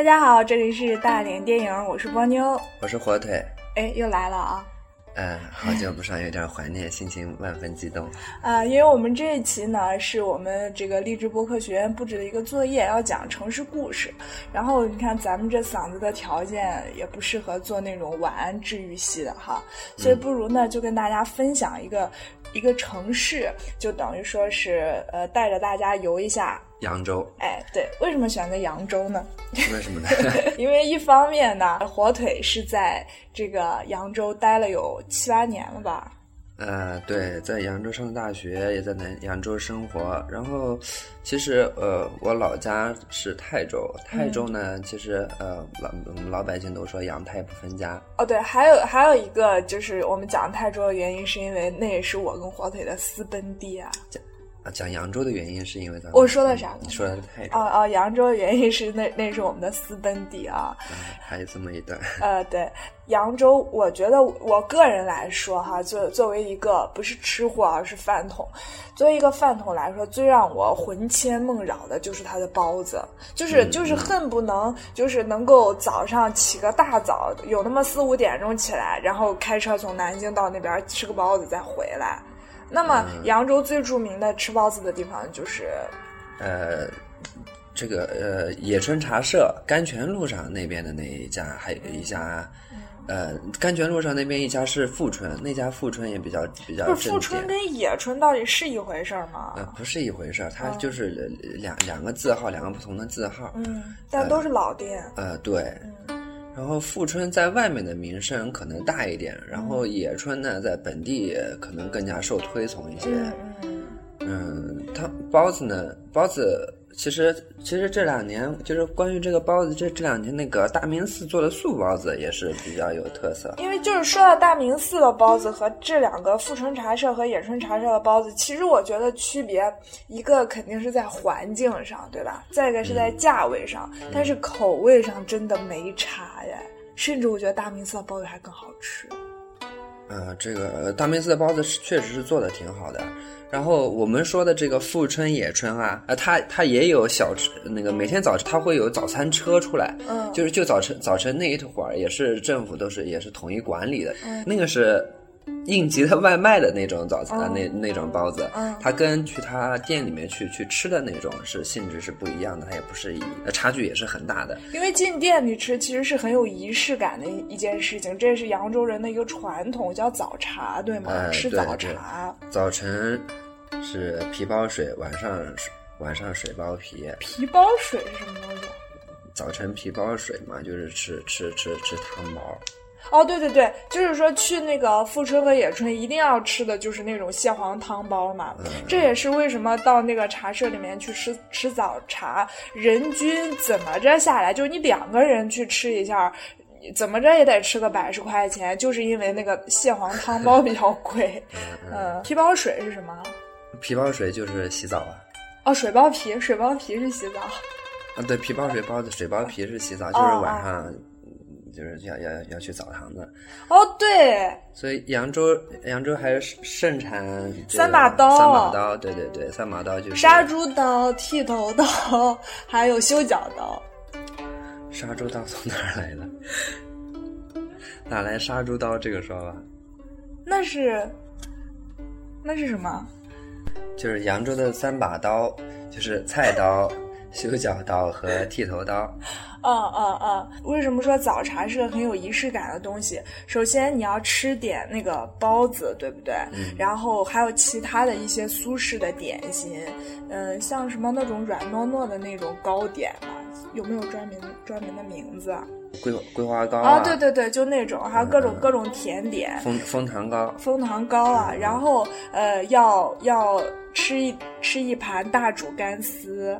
大家好，这里是大连电影，我是波妞，我是火腿。哎，又来了啊！嗯，好久不上，有点怀念，心情万分激动。啊，因为我们这一期呢，是我们这个励志播客学院布置的一个作业，要讲城市故事。然后你看，咱们这嗓子的条件也不适合做那种晚安治愈系的哈，所以不如呢，就跟大家分享一个一个城市，就等于说是呃，带着大家游一下。扬州，哎，对，为什么选择扬州呢？为什么呢？因为一方面呢，火腿是在这个扬州待了有七八年了吧？呃，对，在扬州上的大学，也在南扬州生活。然后，其实呃，我老家是泰州，泰州呢，其实呃，老老百姓都说扬泰不分家。哦，对，还有还有一个就是我们讲泰州的原因，是因为那也是我跟火腿的私奔地啊。啊，讲扬州的原因是因为咱我说的啥？你说的太哦哦，扬州的原因是那那是我们的私奔地啊。还有这么一段。呃，对，扬州，我觉得我个人来说哈，作作为一个不是吃货而是饭桶，作为一个饭桶来说，最让我魂牵梦绕的就是它的包子，就是就是恨不能就是能够早上起个大早，有那么四五点钟起来，然后开车从南京到那边吃个包子再回来。那么，扬州最著名的吃包子的地方就是，呃，这个呃野春茶社，甘泉路上那边的那一家，还有一家，呃，甘泉路上那边一家是富春，那家富春也比较比较。不是富春跟野春到底是一回事吗？呃，不是一回事，它就是两两个字号，两个不同的字号。嗯，但都是老店。呃，对。然后富春在外面的名声可能大一点，然后野春呢在本地可能更加受推崇一些。嗯，他包子呢，包子其实其实这两年就是关于这个包子，这这两年那个大明寺做的素包子也是比较有特色。因为就是说到大明寺的包子和这两个富春茶社和野春茶社的包子，其实我觉得区别一个肯定是在环境上，对吧？再一个是在价位上，但是口味上真的没差呀。甚至我觉得大明寺的包子还更好吃。呃，这个大明寺的包子是确实是做的挺好的。然后我们说的这个富春野春啊，呃，它它也有小吃，那个每天早晨它会有早餐车出来，嗯，就是就早晨早晨那一会儿也是政府都是也是统一管理的，嗯，那个是。应急的外卖的那种早餐，那那种包子，它跟去他店里面去去吃的那种是性质是不一样的，它也不是一，差距也是很大的。因为进店里吃其实是很有仪式感的一件事情，这是扬州人的一个传统，叫早茶，对吗？吃早茶。早晨是皮包水，晚上晚上水包皮。皮包水是什么东西？早晨皮包水嘛，就是吃吃吃吃汤包。哦，对对对，就是说去那个富春和野春一定要吃的就是那种蟹黄汤包嘛。这也是为什么到那个茶社里面去吃吃早茶，人均怎么着下来，就是你两个人去吃一下，怎么着也得吃个百十块钱，就是因为那个蟹黄汤 包比较贵。嗯，皮包水是什么？皮包水就是洗澡啊。哦，水包皮，水包皮是洗澡。啊，对，皮包水包子，水包皮是洗澡，就是晚上。就是要要要去澡堂子，哦对，所以扬州扬州还是盛产三把刀，三把刀，对对对，三把刀就是杀猪刀、剃头刀，还有修脚刀。杀猪刀从哪儿来的？哪来杀猪刀这个说法？那是那是什么？就是扬州的三把刀，就是菜刀。修脚刀和剃头刀，嗯嗯嗯，为什么说早茶是个很有仪式感的东西？首先你要吃点那个包子，对不对？嗯。然后还有其他的一些苏式的点心，嗯，像什么那种软糯糯的那种糕点嘛，有没有专门专门的名字？桂桂花糕啊，对对对，就那种，还有各种各种甜点，蜂蜂糖糕，枫糖糕啊，然后呃，要要吃一吃一盘大煮干丝。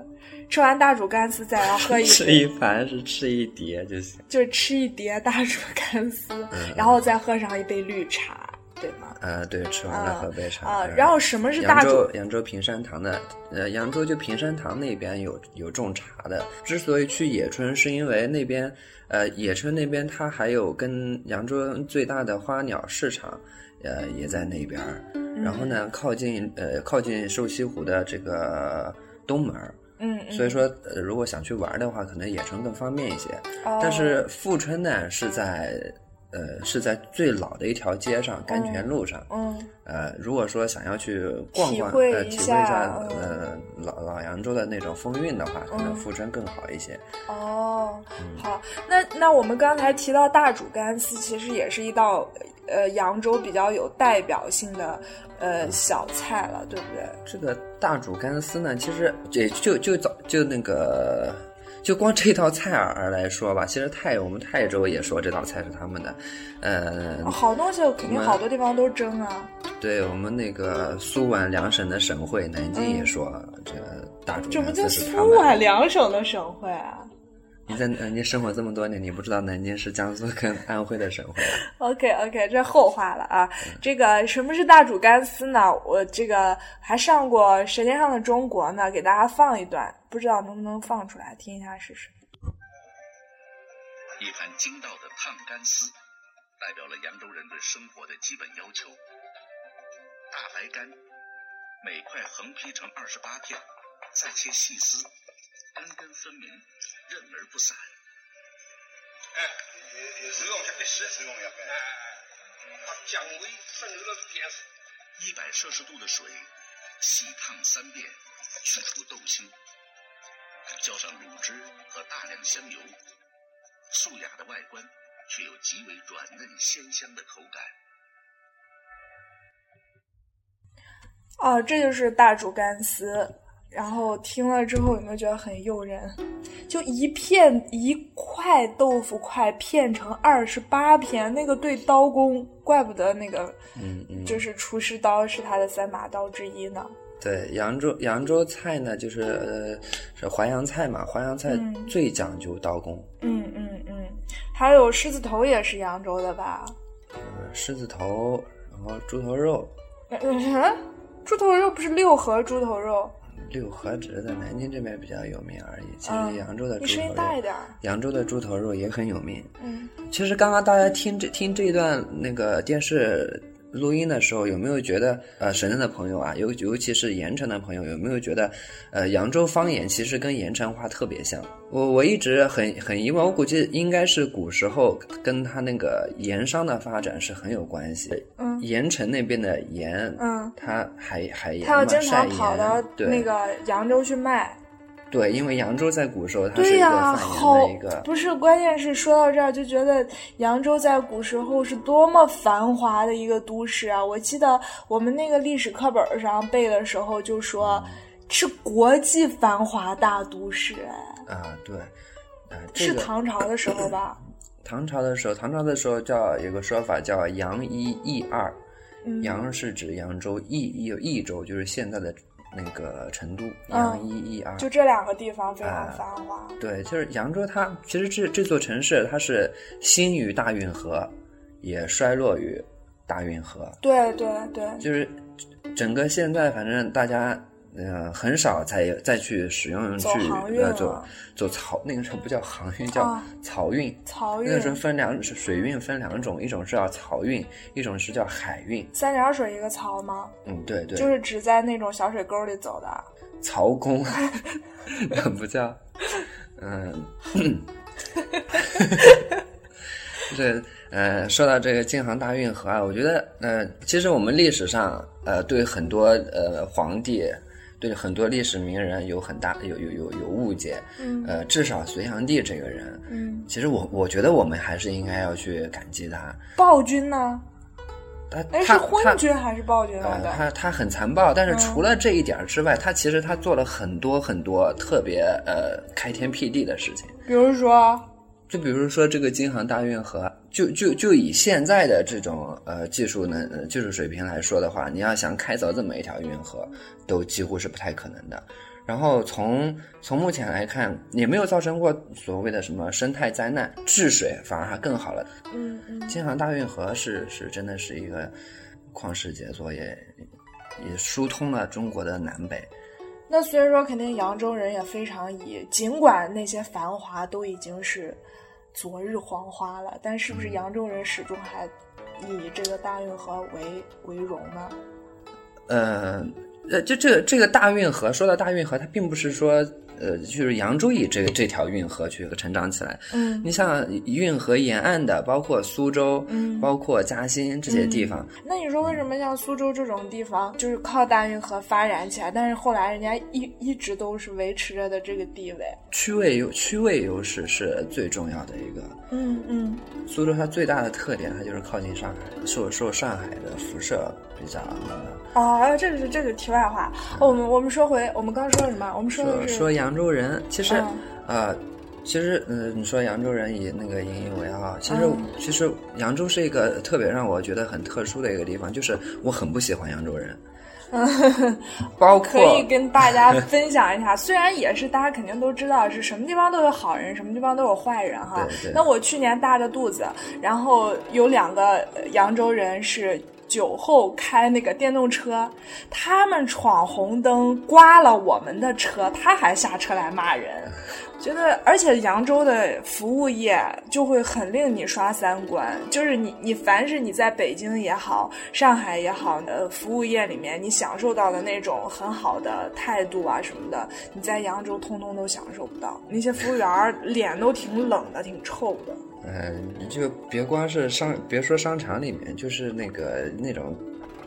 吃完大煮干丝，再要喝一吃一盘是吃一碟就行，就是吃一碟大煮干丝，然后再喝上一杯绿茶，对吗？呃，对，吃完了喝杯茶。啊，然后什么是大煮？扬州扬州平山堂的，呃，扬州就平山堂那边有有种茶的。之所以去野春，是因为那边呃野春那边它还有跟扬州最大的花鸟市场，呃也在那边。然后呢，靠近呃靠近瘦西湖的这个东门。嗯嗯，所以说，呃，如果想去玩的话，可能野城更方便一些。哦但是富春呢，是在呃是在最老的一条街上，甘泉路上。嗯呃，如果说想要去逛逛，体会呃，体会一一下呃老老扬州的那种风韵的话，可能嗯富春更好一些。哦，嗯好，那那我们刚才提到大煮干丝，其实也是一道呃扬州比较有代表性的呃小菜了，对不对？这个大煮干丝呢，其实也就就早就那个。就光这道菜而来说吧，其实泰我们泰州也说这道菜是他们的，呃，好东西肯定好多地方都蒸啊。对我们那个苏皖两省的省会，南京也说、这个大煮干这不就丝是他们的。苏皖两省的省会啊你在南京生活这么多年，你不知道南京是江苏跟安徽的省会啊？？OK OK，这后话了啊。这个什么是大煮干丝呢？我这个还上过《舌尖上的中国》呢，给大家放一段，不知道能不能放出来，听一下试试。一盘筋道的烫干丝，代表了扬州人对生活的基本要求。大白干，每块横劈成二十八片，再切细丝，根根分明，韧而不散。哎，有有手工片的是手工片，哎哎哎，它姜味渗入了片丝。一百摄氏度的水，细烫三遍，去除豆腥，浇上卤汁和大量香油，素雅的外观却有极为软嫩鲜香的口感。哦，这就是大煮干丝。然后听了之后有没有觉得很诱人？就一片一块豆腐块片成二十八片，那个对刀工，怪不得那个嗯嗯，就是厨师刀是他的三把刀之一呢。对扬州扬州菜呢，就是呃是淮扬菜嘛，淮扬菜嗯最讲究刀工。嗯嗯嗯，还有狮子头也是扬州的吧？呃狮子头，然后猪头肉，嗯，猪头肉不是六合猪头肉？六合只是在南京这边比较有名而已。其嗯实扬州的猪你声音头肉，大一点。扬州的猪头肉也很有名。嗯其实刚刚大家听这听这一段那个电视录音的时候，有没有觉得呃，深圳的朋友啊，尤尤其是盐城的朋友，有没有觉得呃，扬州方言其实跟盐城话特别像？我我一直很很疑问，我估计应该是古时候跟他那个盐商的发展是很有关系。嗯盐城那边的盐，嗯，它海海盐他要嘛，经常晒跑到盐，对那个扬州去卖。对，因为扬州在古时候它是一个对呀、好盐的一个，不是，关键是说到这儿就觉得扬州在古时候是多么繁华的一个都市啊！我记得我们那个历史课本上背的时候就说是国际繁华大都市，哎，啊，对，是唐朝的时候吧？唐朝的时候，唐朝的时候叫有个说法叫扬一益二，嗯，扬是指扬州，益有益州，就是现在的那个成都，嗯扬一益二。就这两个地方非常啊繁华。对，就是扬州它，其实这这座城市它是兴于大运河，也衰落于大运河，对对对，就是整个现在反正大家。呃，很少再再去使用去呃走了走曹那个时候不叫航运，叫啊漕运。漕运那个时候，分两水运分两种，一种是叫漕运，一种是叫海运。三点水一个漕吗？嗯，对对，就是只在那种小水沟里走的。漕公，不叫，嗯，这呃，说到这个京杭大运河啊，我觉得呃，其实我们历史上呃，对很多呃皇帝，对很多历史名人有很大有有有有误解，嗯呃，至少隋炀帝这个人，嗯，其实我我觉得我们还是应该要去感激他，暴君呢？他他，是昏君还是暴君来呃，的？他他很残暴，但是嗯除了这一点之外，他其实他做了很多很多特别呃开天辟地的事情。比如说，就比如说这个京杭大运河，就就就以现在的这种呃技术能、呃、技术水平来说的话，你要想开凿这么一条运河，都几乎是不太可能的。然后从从目前来看，也没有造成过所谓的什么生态灾难，治水反而还更好了。京杭大运河是是真的是一个旷世杰作，也也疏通了中国的南北。那所以说，肯定扬州人也非常以，尽管那些繁华都已经是昨日黄花了，但是不是扬州人始终还以这个大运河为为荣呢？呃，呃，就这个这个大运河，说到大运河，它并不是说呃，就是扬州以这个这条运河去成长起来。嗯你像运河沿岸的，包括苏州，嗯包括嘉兴这些地方，那你说为什么像苏州这种地方，就是靠大运河发展起来，但是后来人家一一直都是维持着的这个地位？区位优区位优势是最重要的一个。嗯嗯苏州它最大的特点，它就是靠近上海，受受上海的辐射比较那个。哦，这个是这个题外话。哦我们我们说回我们刚说了什么？我们说的是说说扬州人，其实嗯呃，其实呃，你说扬州人以那个引以为傲，其实、嗯其实扬州是一个特别让我觉得很特殊的一个地方，就是我很不喜欢扬州人，嗯包可以跟大家分享一下，虽然也是大家肯定都知道是什么地方都有好人，什么地方都有坏人哈。那我去年大着肚子，然后有两个呃扬州人是。酒后开那个电动车，他们闯红灯刮了我们的车，他还下车来骂人，觉得而且扬州的服务业就会很令你刷三观，就是你你凡是你在北京也好，上海也好的服务业里面，你享受到的那种很好的态度啊什么的，你在扬州通通都享受不到。那些服务员脸都挺冷的，挺臭的。呃，你就别光是商，别说商场里面，就是那个那种。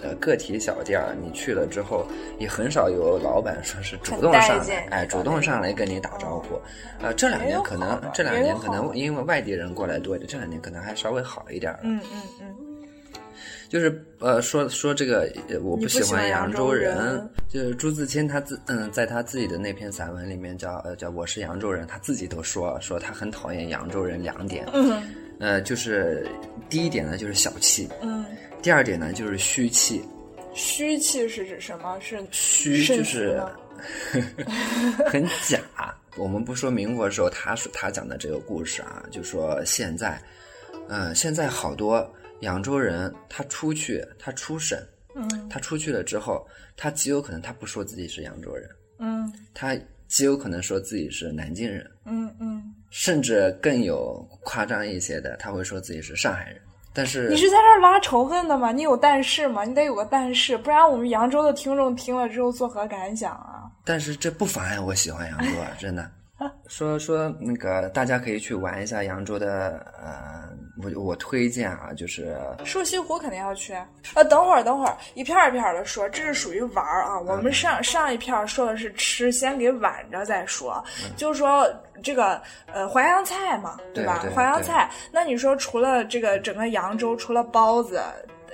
呃，个体小店儿，你去了之后，也很少有老板说是主动上来，哎，主动上来跟你打招呼。呃，这两年可能，这两年可能因为外地人过来多一点，这两年可能还稍微好一点了。嗯嗯嗯，就是呃，说说这个，呃我不喜喜欢扬扬州人。人就是朱自清他自嗯，在他自己的那篇散文里面叫呃叫我是扬州人，他自己都说说他很讨厌扬州人两点。嗯呃，就是第一点呢就是小气，嗯，第二点呢就是虚气。虚气是指什么？是虚就是吗 很假。我们不说民国的时候他说他讲的这个故事啊，就说现在，嗯、现在好多扬州人他出去，他出省，嗯他出去了之后，他极有可能他不说自己是扬州人，嗯他极有可能说自己是南京人，嗯嗯。甚至更有夸张一些的，他会说自己是上海人。但是你是在这儿拉仇恨的吗？你有但是吗？你得有个但是，不然我们扬州的听众听了之后作何感想啊？但是这不妨碍我喜欢扬州啊，真的。说说那个，大家可以去玩一下扬州的，呃，我我推荐啊，就是瘦西湖肯定要去。呃，等会儿，等会儿，一片儿一片儿的说，这是属于玩儿啊。我们上上一片儿说的是吃，先给挽着再说。就是说这个呃淮扬菜嘛，吧？对吧淮扬菜，那你说除了这个整个扬州，除了包子、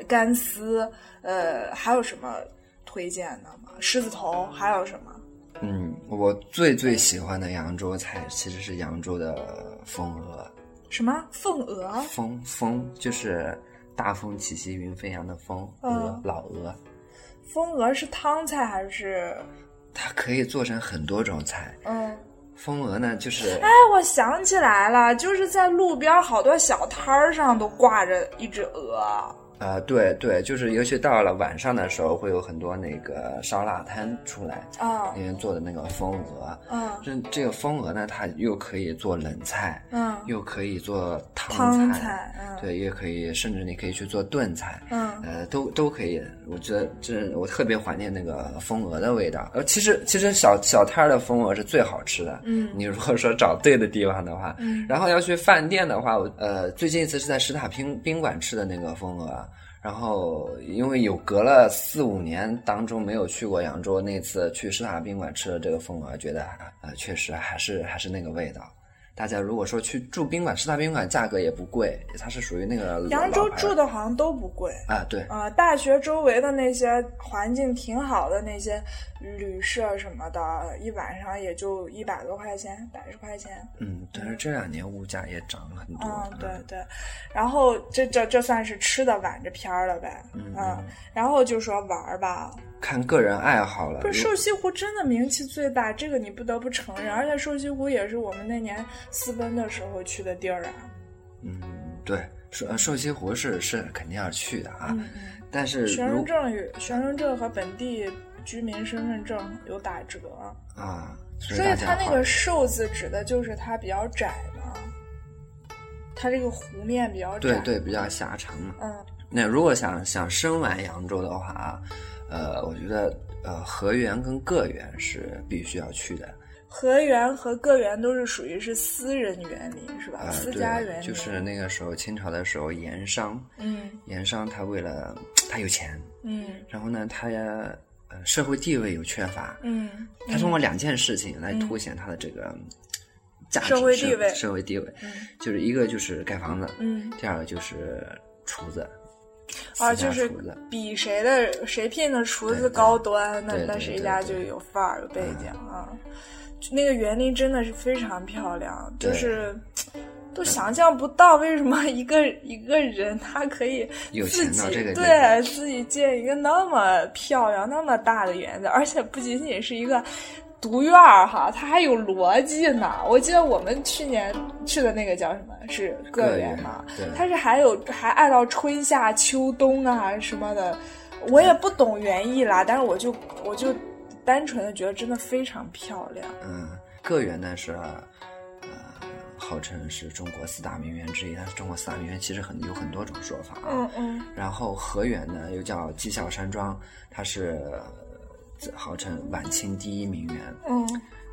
干丝，呃，还有什么推荐的吗？狮子头还有什么？嗯，我最最喜欢的扬州菜其实是扬州的风鹅，什么凤鹅？风风就是大风起兮云飞扬的风，鹅、嗯老鹅，风鹅是汤菜还是？它可以做成很多种菜。嗯，风鹅呢，就是哎，我想起来了，就是在路边好多小摊儿上都挂着一只鹅。呃，对对，就是尤其到了晚上的时候，会有很多那个烧腊摊出来，啊里面做的那个风鹅。嗯这这个风鹅呢，它又可以做冷菜，嗯又可以做汤汤菜，菜嗯对，也可以，甚至你可以去做炖菜，嗯呃，都都可以。我觉得这我特别怀念那个风鹅的味道。呃，其实其实小小摊儿的风鹅是最好吃的。嗯你如果说找对的地方的话，嗯然后要去饭店的话，我呃最近一次是在石塔宾宾馆吃的那个风鹅。然后，因为有隔了四五年当中没有去过扬州，那次去石塔宾馆吃的这个风格，觉得呃确实还是还是那个味道。大家如果说去住宾馆，石塔宾馆价格也不贵，它是属于那个扬州住的好像都不贵。啊，对，啊、大学周围的那些环境挺好的那些旅社什么的，一晚上也就一百多块钱，百十块钱。嗯，但是这两年物价也涨了很多。嗯，对对，然后这这这算是吃的挽着片儿了呗，嗯，然后就说玩儿吧，看个人爱好了。不是瘦西湖真的名气最大，这个你不得不承认，而且瘦西湖也是我们那年私奔的时候去的地儿啊，嗯，对，寿呃寿西湖是是肯定要去的啊，但是学如生证与学生证和本地居民身份证有打折，啊，所所以它那个“瘦”字指的就是它比较窄嘛，它这个湖面比较窄，对对比较狭长嘛。嗯那如果想想深玩扬州的话，呃，我觉得呃河源跟个源是必须要去的。河园和个园都是属于是私人园林是吧？呃，私家园，林。就是那个时候清朝的时候，盐商，嗯。盐商他为了他有钱，嗯。然后呢，他呃社会地位有缺乏，嗯他通过两件事情来凸显他的这个价值、社会地位。社会地位，嗯。就是一个就是盖房子，嗯。第二个就是厨子，啊，就是比谁的谁聘的厨子高端，那那谁家就有范儿有背景啊。就那个园林真的是非常漂亮，就是都想象不到为什么一个一个人他可以自己对自己建一个那么漂亮、那么大的园子，而且不仅仅是一个。独院儿哈，它还有逻辑呢。我记得我们去年去的那个叫什么？是个园嘛？它是还有还按照春夏秋冬啊什么的，我也不懂园艺啦，但是我就我就单纯的觉得真的非常漂亮。嗯，个园呢是呃号称是中国四大名园之一，但是中国四大名园其实很有很多种说法啊。嗯嗯然后河园呢又叫绩效山庄，它是呃号称晚清第一名园。嗯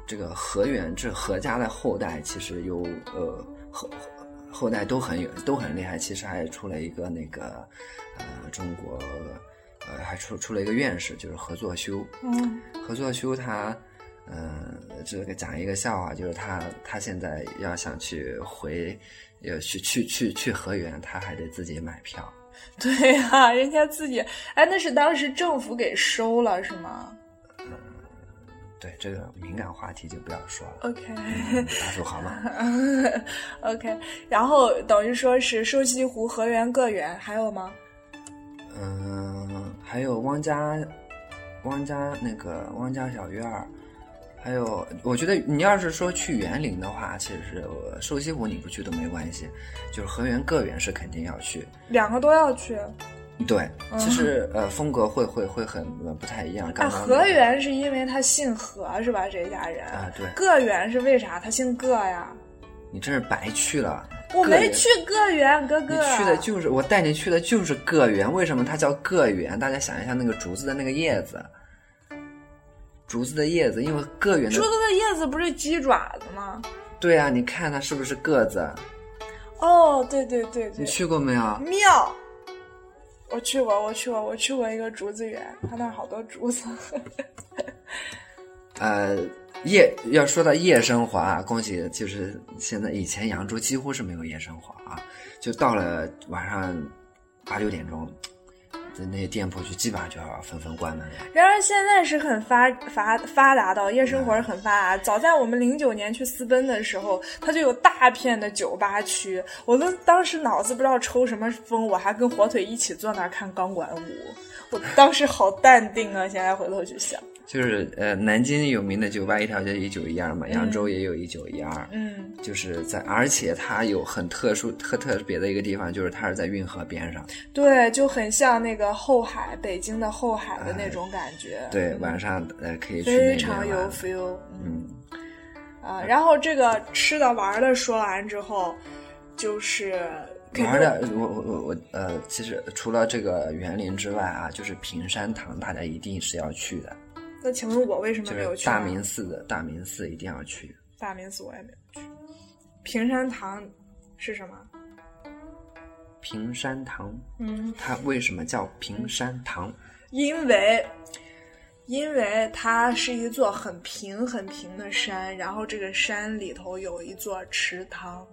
这个河源这何家的后代其实有呃后后代都很有都很厉害，其实还出了一个那个呃中国呃还出出了一个院士，就是何作修。嗯何作修他，嗯、这个讲一个笑话，就是他他现在要想去回，要去去去去河源，他还得自己买票。对呀、人家自己哎，那是当时政府给收了是吗对这个敏感话题就不要说了，？OK 嗯大叔好吗？OK，然后等于说是瘦西湖、河源、个园，还有吗？嗯，还有汪家，汪家那个汪家小院儿，还有我觉得你要是说去园林的话，其实瘦西湖你不去都没关系，就是河源个园是肯定要去。两个都要去。对，其实呃风格会会会很呃不太一样。啊，刚刚那个河源是因为他姓何是吧？这家人啊对个园是为啥？他姓个呀？你真是白去了。我没去个园，哥你哥。去的就是我带你去的就是个园，为什么它叫个园？大家想一下那个竹子的那个叶子，竹子的叶子，因为个园的竹子的叶子不是鸡爪子吗？对啊，你看它是不是个子？哦，对对对对，你去过没有？庙。我去过，我去过，我去过一个竹子园，他那儿好多竹子。呃，夜要说到夜生活啊，恭喜，就是现在以前扬州几乎是没有夜生活啊，就到了晚上八九点钟，那些店铺就基本上就要纷纷关门了。然而现在是很发发发达的夜生活是很发达。早在我们零九年去私奔的时候，它就有大片的酒吧区。我都当时脑子不知道抽什么风，我还跟火腿一起坐那儿看钢管舞。我当时好淡定啊！现在回头去想，就是呃，南京有名的酒吧一条街一九一二嘛，扬州也有一九一二，嗯，就是在，而且它有很特殊、特特别的一个地方，就是它是在运河边上。对，就很像那个后海，北京的后海的那种感觉。对，晚上呃可以去非常有 feel。嗯，啊，然后这个吃的玩的说完之后，就是玩的，我我我我呃，其实除了这个园林之外啊，就是平山堂，大家一定是要去的，那请问我为什么没有去呢？大明寺的大明寺一定要去。大明寺我也没有去。平山堂是什么？平山堂，嗯，它为什么叫平山堂？因为因为它是一座很平很平的山，然后这个山里头有一座池塘。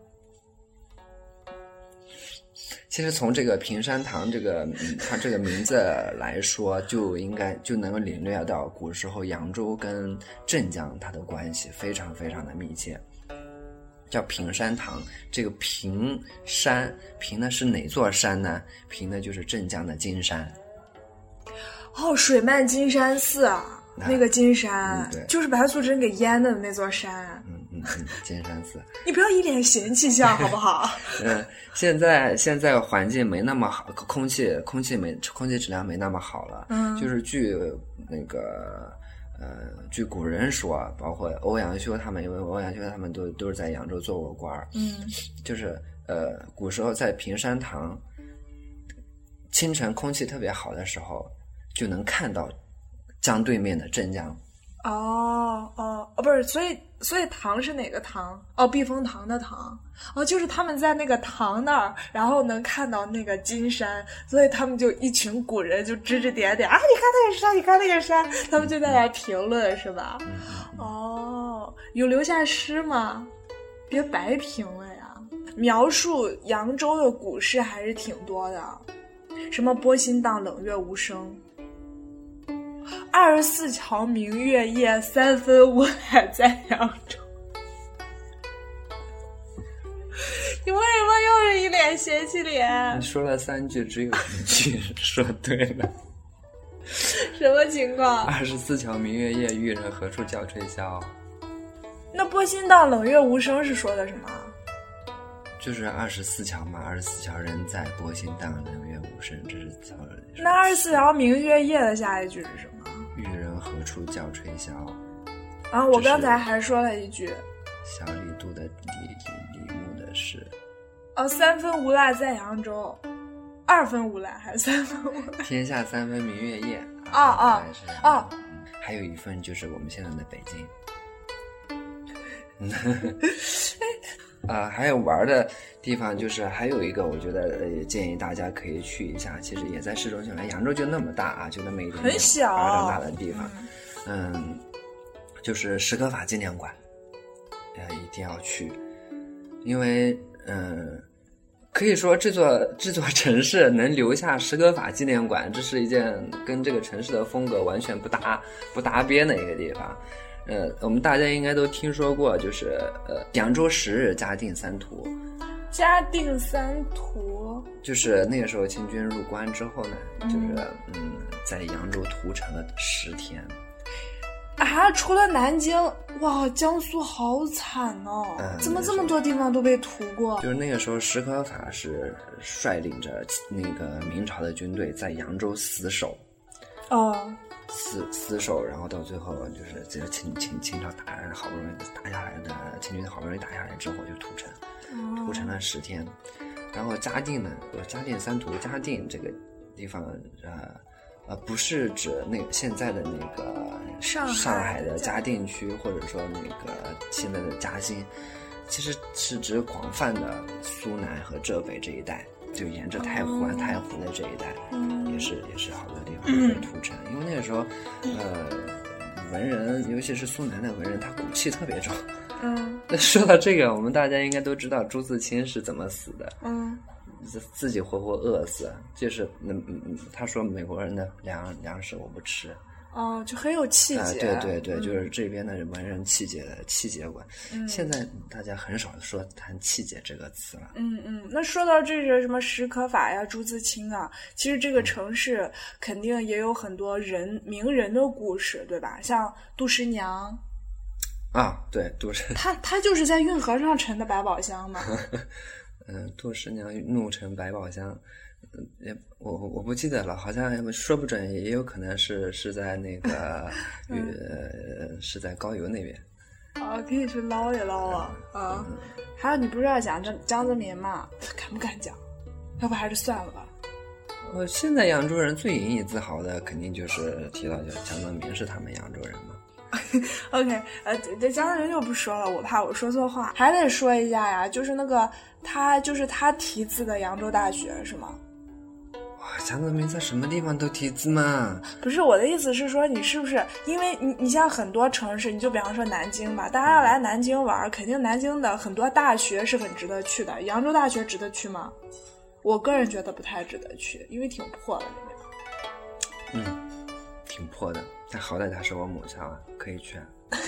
其实从这个平山堂这个嗯它这个名字来说，就应该就能够领略到古时候扬州跟镇江它的关系非常非常的密切。叫平山堂，这个平山平的是哪座山呢？平的就是镇江的金山。哦，水漫金山寺啊，那个金山、嗯对就是白素贞给淹的那座山。金山寺。你不要一脸嫌弃相好不好？嗯，现在现在环境没那么好，空气空气没空气质量没那么好了。嗯就是据那个呃，据古人说，包括欧阳修他们，因为欧阳修他们都都是在扬州做过官儿，嗯就是呃，古时候在平山堂，清晨空气特别好的时候，就能看到江对面的镇江。哦哦哦，不是，所以所以塘是哪个塘？哦，避风塘的塘。哦，就是他们在那个塘那儿，然后能看到那个金山，所以他们就一群古人就指指点点啊，你看那个山，你看那个山，他们就在那评论是吧？哦，有留下诗吗？别白评了呀！描述扬州的古诗还是挺多的，什么波心荡，冷月无声。二十四桥明月夜，三分我还在扬州。你为什么又是一脸嫌弃脸？你说了三句，只有一句说对了。什么情况？二十四桥明月夜，玉人何处教吹箫？那波心荡，冷月无声是说的什么？就是二十四桥嘛，二十四桥人在，波心荡，冷月无声，这是桥。那二十四桥明月夜的下一句是什么？何处教吹箫？然后我刚才还说了一句。小李杜的李李李牧的诗。哦，三分无赖在扬州，二分无赖还是三分无赖？天下三分明月夜。啊啊啊！还有一份就是我们现在的北京。啊，还有玩的地方，就是还有一个，我觉得呃建议大家可以去一下。其实也在市中心，来扬州就那么大啊，就那么一点很小这么大的地方。嗯，就是史可法纪念馆，呃，一定要去，因为嗯，可以说这座这座城市能留下史可法纪念馆，这是一件跟这个城市的风格完全不搭不搭边的一个地方。呃，我们大家应该都听说过，就是呃，扬州十日，嘉定三屠。嘉定三屠，就是那个时候清军入关之后呢，就是嗯，在扬州屠城了十天。啊，除了南京，哇，江苏好惨哦！怎么这么多地方都被屠过？就是那个时候，史可法是率领着那个明朝的军队在扬州死守。哦。死死守，然后到最后就是这个清清清朝打好不容易打下来的清军好不容易打下来之后就屠城，屠城了十天。然后嘉定呢，嘉定三屠，嘉定这个地方呃呃不是指那现在的那个上上海的嘉定区，或者说那个现在的嘉兴，其实是指广泛的苏南和浙北这一带。就沿着太湖啊、太湖的这一带，也是也是好多地方 被屠城。因为那个时候，呃，文人，尤其是苏南的文人，他骨气特别重。嗯。那说到这个，我们大家应该都知道朱自清是怎么死的。嗯。自自己活活饿死，就是那他说美国人的粮粮食我不吃。哦，就很有气节。对对对，就是这边的文人气节的气节馆。现在大家很少说谈气节这个词了。嗯嗯，那说到这个什么史可法呀、朱自清啊，其实这个城市肯定也有很多人名人的故事，对吧？像杜十娘。啊，对，杜十。他他就是在运河上沉的百宝箱嘛。嗯，杜十娘怒沉百宝箱。也我我不记得了，好像说不准，也有可能是是在那个 呃是在高邮那边。啊，可以去捞一捞啊啊！还有，你不是要讲江江泽民吗？敢不敢讲？要不还是算了吧。我现在扬州人最引以自豪的，肯定就是提到叫江泽民是他们扬州人嘛。OK，呃，这江泽民就不说了，我怕我说错话。还得说一下呀，就是那个他就是他题字的扬州大学是吗？哇，江泽民在什么地方都提字嘛？不是我的意思是说，你是不是因为你你像很多城市，你就比方说南京吧，大家要来南京玩，肯定南京的很多大学是很值得去的。扬州大学值得去吗？我个人觉得不太值得去，因为挺破的里面。嗯，挺破的，但好歹它是我母校啊，可以去。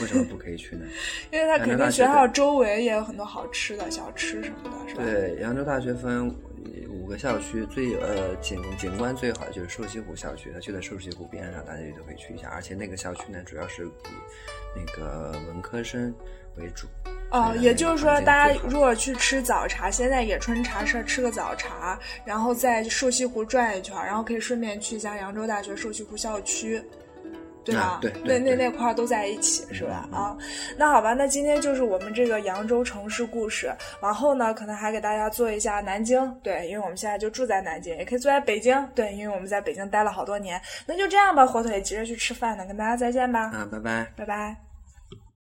为什么不可以去呢？因为它肯定学校周围也有很多好吃的小吃什么的，是吧？对，扬州大学分。五个校区最呃景景观最好的就是瘦西湖校区，它就在瘦西湖边上，大家也都可以去一下。而且那个校区呢，主要是以那个文科生为主。哦，也就是说，大家如果去吃早茶，先在野春茶社吃个早茶，然后在瘦西湖转一圈，然后可以顺便去一下扬州大学瘦西湖校区。对吧？啊对那那那块儿都在一起是吧？啊，那好吧，那今天就是我们这个扬州城市故事，往后呢可能还给大家做一下南京，对，因为我们现在就住在南京，也可以做在北京，对，因为我们在北京待了好多年。那就这样吧，火腿急着去吃饭呢，跟大家再见吧，啊，拜拜。拜拜。